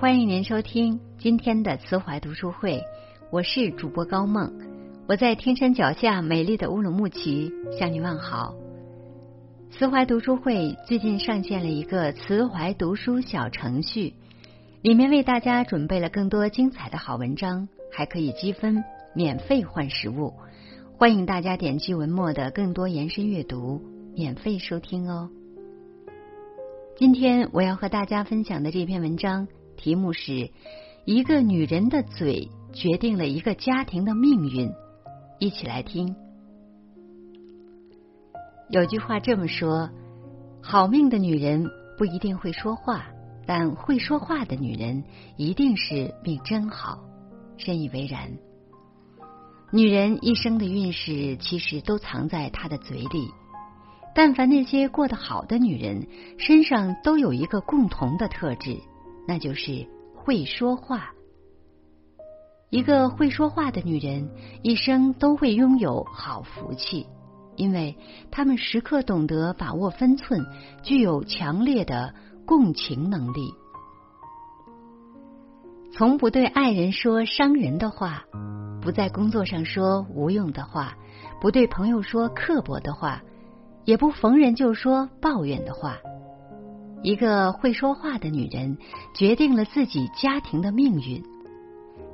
欢迎您收听今天的慈怀读书会，我是主播高梦，我在天山脚下美丽的乌鲁木齐向您问好。慈怀读书会最近上线了一个慈怀读书小程序，里面为大家准备了更多精彩的好文章，还可以积分免费换实物。欢迎大家点击文末的更多延伸阅读，免费收听哦。今天我要和大家分享的这篇文章。题目是一个女人的嘴决定了一个家庭的命运。一起来听。有句话这么说：好命的女人不一定会说话，但会说话的女人一定是命真好。深以为然。女人一生的运势其实都藏在她的嘴里。但凡那些过得好的女人，身上都有一个共同的特质。那就是会说话。一个会说话的女人，一生都会拥有好福气，因为她们时刻懂得把握分寸，具有强烈的共情能力。从不对爱人说伤人的话，不在工作上说无用的话，不对朋友说刻薄的话，也不逢人就说抱怨的话。一个会说话的女人，决定了自己家庭的命运。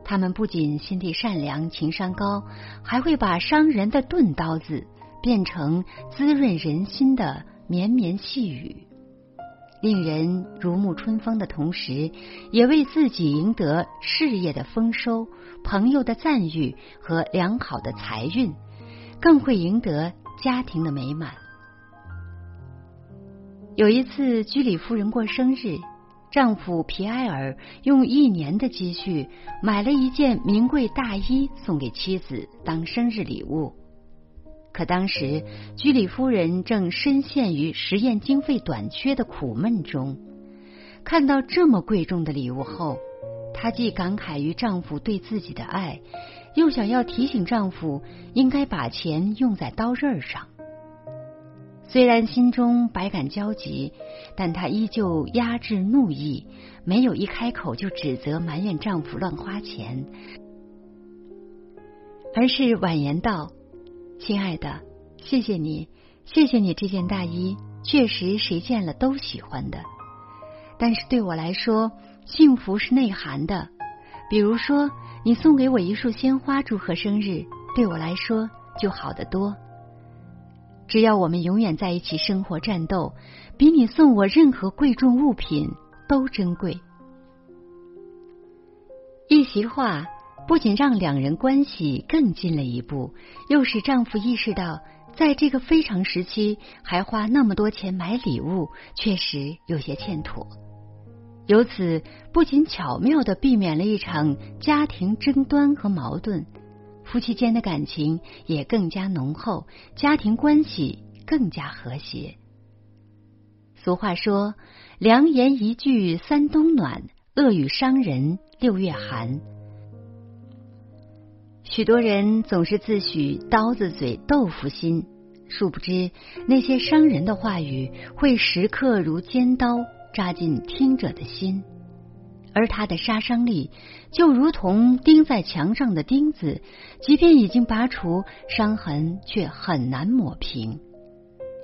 她们不仅心地善良、情商高，还会把伤人的钝刀子变成滋润人心的绵绵细雨，令人如沐春风的同时，也为自己赢得事业的丰收、朋友的赞誉和良好的财运，更会赢得家庭的美满。有一次，居里夫人过生日，丈夫皮埃尔用一年的积蓄买了一件名贵大衣送给妻子当生日礼物。可当时，居里夫人正深陷于实验经费短缺的苦闷中，看到这么贵重的礼物后，她既感慨于丈夫对自己的爱，又想要提醒丈夫应该把钱用在刀刃上。虽然心中百感交集，但她依旧压制怒意，没有一开口就指责埋怨丈夫乱花钱，而是婉言道：“亲爱的，谢谢你，谢谢你这件大衣，确实谁见了都喜欢的。但是对我来说，幸福是内涵的。比如说，你送给我一束鲜花祝贺生日，对我来说就好得多。”只要我们永远在一起生活战斗，比你送我任何贵重物品都珍贵。一席话不仅让两人关系更近了一步，又使丈夫意识到，在这个非常时期还花那么多钱买礼物，确实有些欠妥。由此，不仅巧妙的避免了一场家庭争端和矛盾。夫妻间的感情也更加浓厚，家庭关系更加和谐。俗话说：“良言一句三冬暖，恶语伤人六月寒。”许多人总是自诩刀子嘴豆腐心，殊不知那些伤人的话语会时刻如尖刀扎进听者的心。而它的杀伤力就如同钉在墙上的钉子，即便已经拔除，伤痕却很难抹平。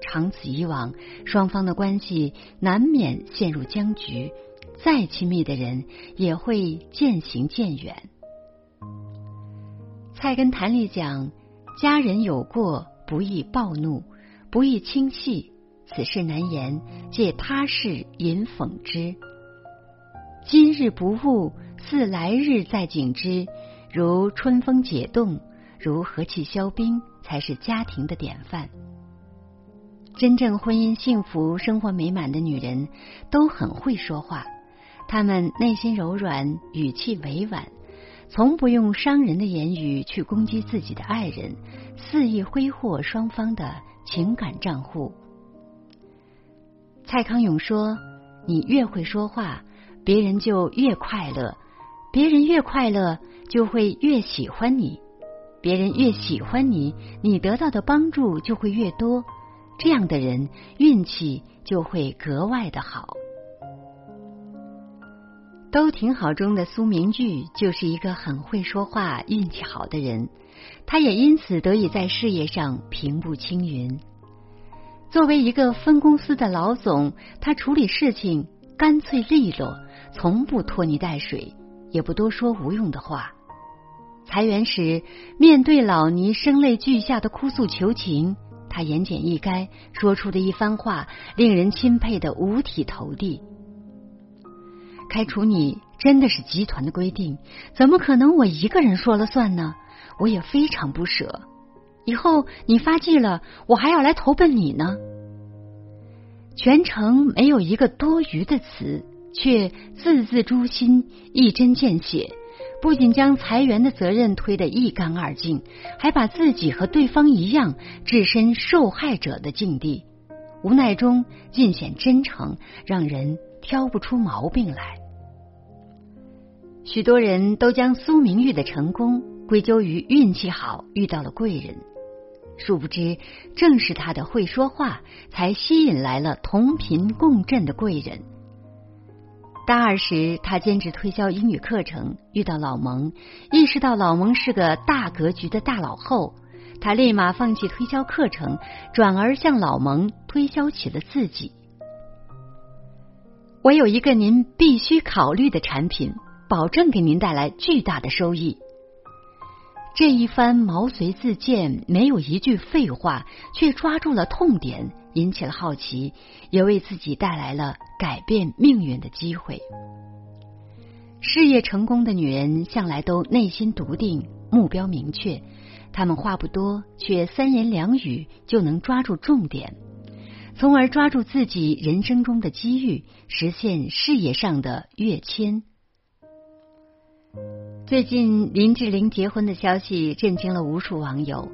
长此以往，双方的关系难免陷入僵局，再亲密的人也会渐行渐远。菜根谭里讲：“家人有过，不易暴怒，不易轻细，此事难言，借他事引讽之。”今日不误，似来日再景之。如春风解冻，如和气消冰，才是家庭的典范。真正婚姻幸福、生活美满的女人，都很会说话。她们内心柔软，语气委婉，从不用伤人的言语去攻击自己的爱人，肆意挥霍双方的情感账户。蔡康永说：“你越会说话。”别人就越快乐，别人越快乐就会越喜欢你，别人越喜欢你，你得到的帮助就会越多，这样的人运气就会格外的好。都挺好中的苏明玉就是一个很会说话、运气好的人，他也因此得以在事业上平步青云。作为一个分公司的老总，他处理事情干脆利落，从不拖泥带水，也不多说无用的话。裁员时，面对老倪声泪俱下的哭诉求情，他言简意赅，说出的一番话令人钦佩的五体投地。开除你真的是集团的规定，怎么可能我一个人说了算呢？我也非常不舍。以后你发迹了，我还要来投奔你呢。全程没有一个多余的词，却字字诛心，一针见血。不仅将裁员的责任推得一干二净，还把自己和对方一样置身受害者的境地，无奈中尽显真诚，让人挑不出毛病来。许多人都将苏明玉的成功归咎于运气好，遇到了贵人。殊不知，正是他的会说话，才吸引来了同频共振的贵人。大二时，他兼职推销英语课程，遇到老蒙，意识到老蒙是个大格局的大佬后，他立马放弃推销课程，转而向老蒙推销起了自己。我有一个您必须考虑的产品，保证给您带来巨大的收益。这一番毛遂自荐，没有一句废话，却抓住了痛点，引起了好奇，也为自己带来了改变命运的机会。事业成功的女人向来都内心笃定，目标明确，她们话不多，却三言两语就能抓住重点，从而抓住自己人生中的机遇，实现事业上的跃迁。最近林志玲结婚的消息震惊了无数网友，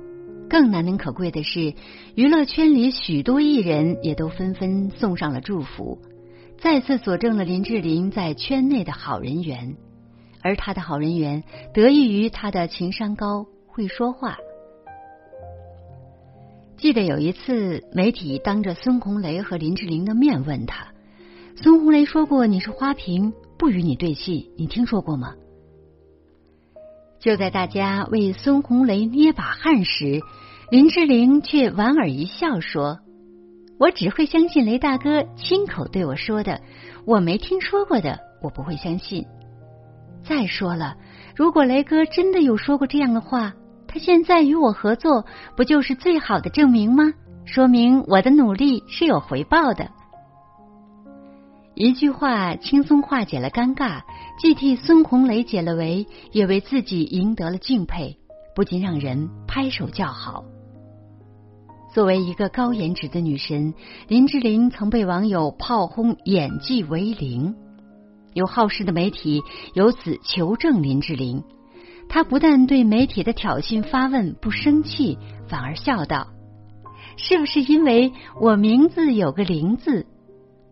更难能可贵的是，娱乐圈里许多艺人也都纷纷送上了祝福，再次佐证了林志玲在圈内的好人缘。而她的好人缘得益于她的情商高、会说话。记得有一次，媒体当着孙红雷和林志玲的面问他：“孙红雷说过你是花瓶，不与你对戏，你听说过吗？”就在大家为孙红雷捏把汗时，林志玲却莞尔一笑说：“我只会相信雷大哥亲口对我说的，我没听说过的，我不会相信。再说了，如果雷哥真的有说过这样的话，他现在与我合作，不就是最好的证明吗？说明我的努力是有回报的。”一句话轻松化解了尴尬，既替孙红雷解了围，也为自己赢得了敬佩，不禁让人拍手叫好。作为一个高颜值的女神，林志玲曾被网友炮轰演技为零，有好事的媒体由此求证林志玲，她不但对媒体的挑衅发问不生气，反而笑道：“是不是因为我名字有个玲字？”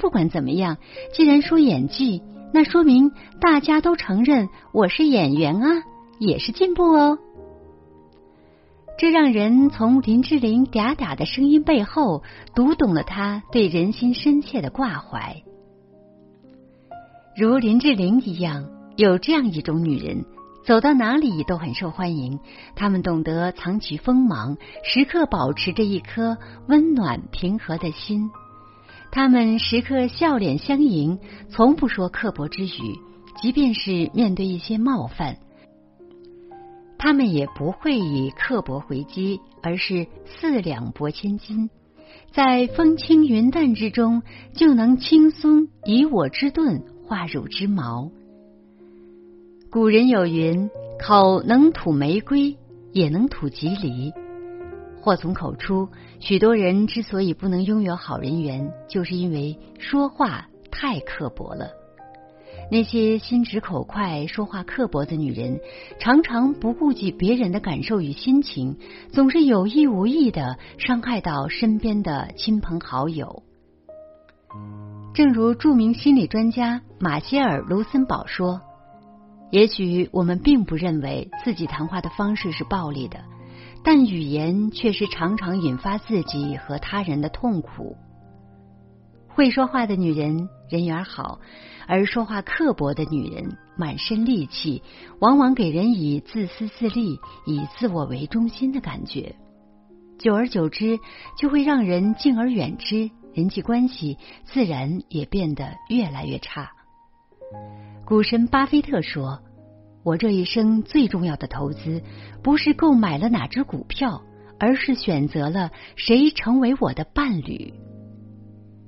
不管怎么样，既然说演技，那说明大家都承认我是演员啊，也是进步哦。这让人从林志玲嗲嗲的声音背后读懂了她对人心深切的挂怀。如林志玲一样，有这样一种女人，走到哪里都很受欢迎。她们懂得藏起锋芒，时刻保持着一颗温暖平和的心。他们时刻笑脸相迎，从不说刻薄之语。即便是面对一些冒犯，他们也不会以刻薄回击，而是四两拨千斤，在风轻云淡之中，就能轻松以我之盾化汝之矛。古人有云：“口能吐玫瑰，也能吐吉利。”祸从口出，许多人之所以不能拥有好人缘，就是因为说话太刻薄了。那些心直口快、说话刻薄的女人，常常不顾及别人的感受与心情，总是有意无意的伤害到身边的亲朋好友。正如著名心理专家马歇尔·卢森堡说：“也许我们并不认为自己谈话的方式是暴力的。”但语言却是常常引发自己和他人的痛苦。会说话的女人人缘好，而说话刻薄的女人满身戾气，往往给人以自私自利、以自我为中心的感觉。久而久之，就会让人敬而远之，人际关系自然也变得越来越差。股神巴菲特说：“我这一生最重要的投资，不是购买了哪只股票，而是选择了谁成为我的伴侣。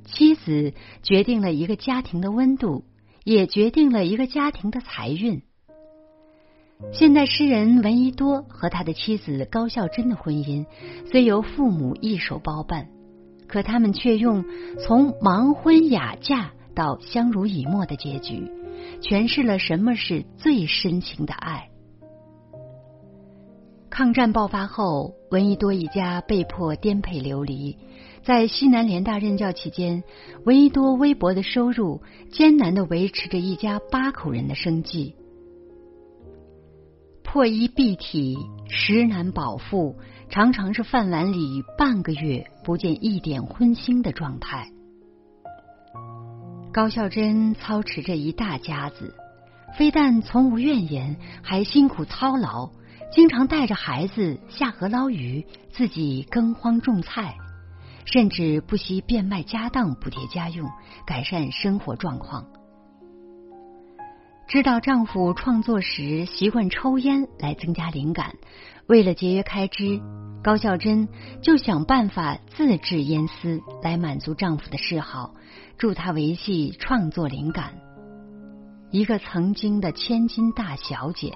妻子决定了一个家庭的温度，也决定了一个家庭的财运。”现代诗人闻一多和他的妻子高孝贞的婚姻，虽由父母一手包办，可他们却用从盲婚哑嫁到相濡以沫的结局，诠释了什么是最深情的爱。抗战爆发后，闻一多一家被迫颠沛流离，在西南联大任教期间，闻一多微薄的收入艰难的维持着一家八口人的生计。破衣蔽体，食难饱腹，常常是饭碗里半个月不见一点荤腥的状态。高孝珍操持着一大家子，非但从无怨言，还辛苦操劳，经常带着孩子下河捞鱼，自己耕荒种菜，甚至不惜变卖家当补贴家用，改善生活状况。知道丈夫创作时习惯抽烟来增加灵感，为了节约开支，高孝珍就想办法自制烟丝来满足丈夫的嗜好，助他维系创作灵感。一个曾经的千金大小姐，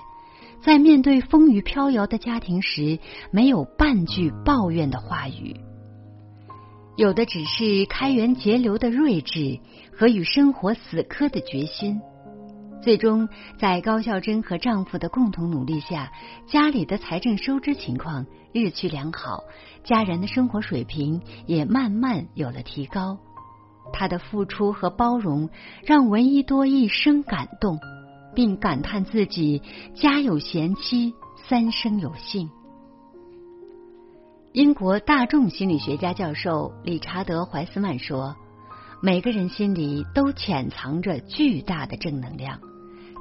在面对风雨飘摇的家庭时，没有半句抱怨的话语，有的只是开源节流的睿智和与生活死磕的决心。最终，在高孝珍和丈夫的共同努力下，家里的财政收支情况日趋良好，家人的生活水平也慢慢有了提高。她的付出和包容让闻一多一生感动，并感叹自己家有贤妻，三生有幸。英国大众心理学家教授理查德·怀斯曼说：“每个人心里都潜藏着巨大的正能量。”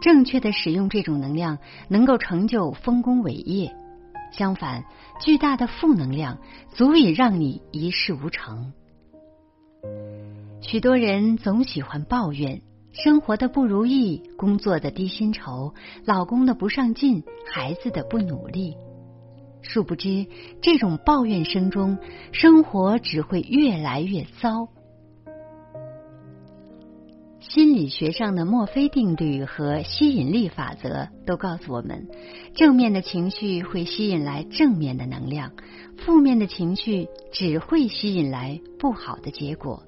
正确的使用这种能量，能够成就丰功伟业；相反，巨大的负能量足以让你一事无成。许多人总喜欢抱怨生活的不如意、工作的低薪酬、老公的不上进、孩子的不努力，殊不知，这种抱怨声中，生活只会越来越糟。心理学上的墨菲定律和吸引力法则都告诉我们，正面的情绪会吸引来正面的能量，负面的情绪只会吸引来不好的结果。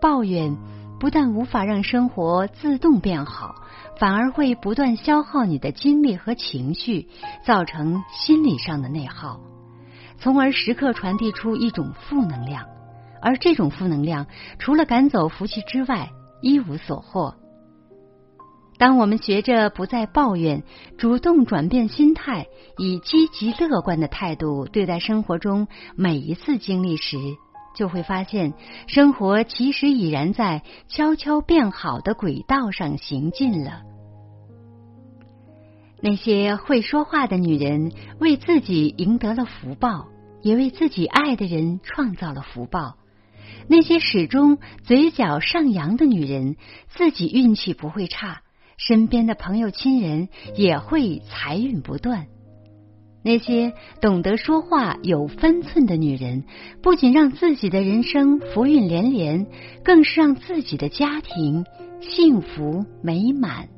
抱怨不但无法让生活自动变好，反而会不断消耗你的精力和情绪，造成心理上的内耗，从而时刻传递出一种负能量。而这种负能量，除了赶走福气之外，一无所获。当我们学着不再抱怨，主动转变心态，以积极乐观的态度对待生活中每一次经历时，就会发现，生活其实已然在悄悄变好的轨道上行进了。那些会说话的女人，为自己赢得了福报，也为自己爱的人创造了福报。那些始终嘴角上扬的女人，自己运气不会差，身边的朋友亲人也会财运不断。那些懂得说话、有分寸的女人，不仅让自己的人生福运连连，更是让自己的家庭幸福美满。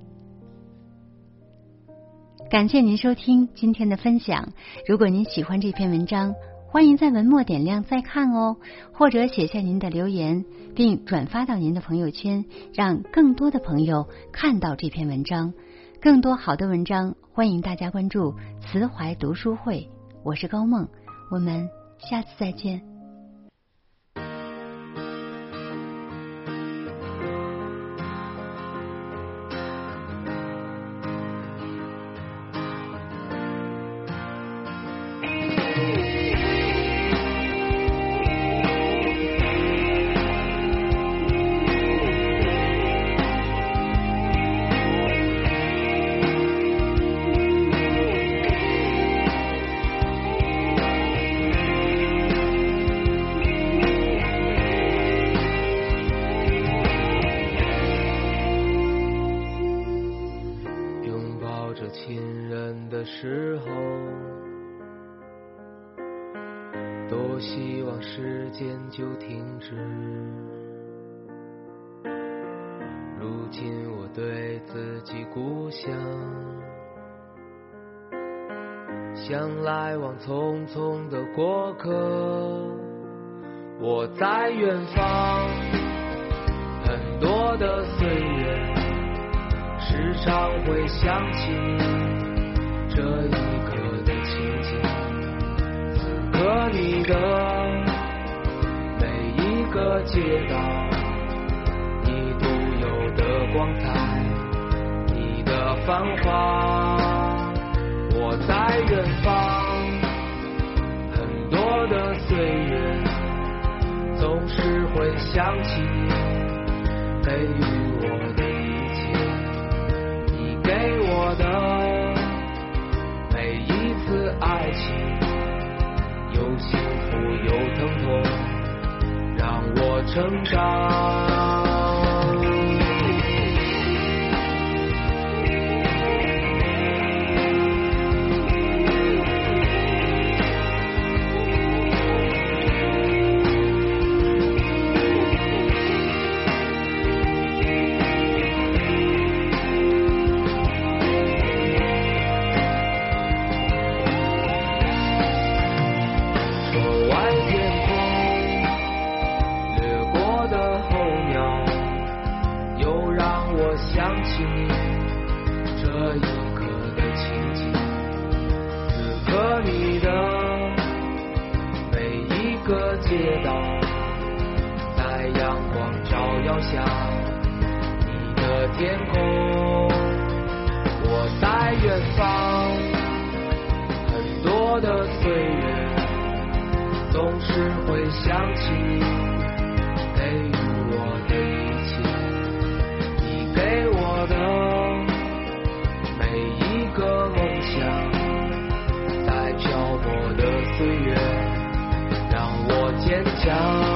感谢您收听今天的分享。如果您喜欢这篇文章，欢迎在文末点亮再看哦，或者写下您的留言，并转发到您的朋友圈，让更多的朋友看到这篇文章。更多好的文章，欢迎大家关注慈怀读书会。我是高梦，我们下次再见。就停止。如今我对自己故乡，像来往匆匆的过客。我在远方，很多的岁月，时常会想起这一刻的情景。此刻你的个街道，你独有的光彩，你的繁华。我在远方，很多的岁月。总是会想起给予我的一切，你给我的每一次爱情，成长。时会想起你给予我的一切，你给我的每一个梦想，在漂泊的岁月让我坚强。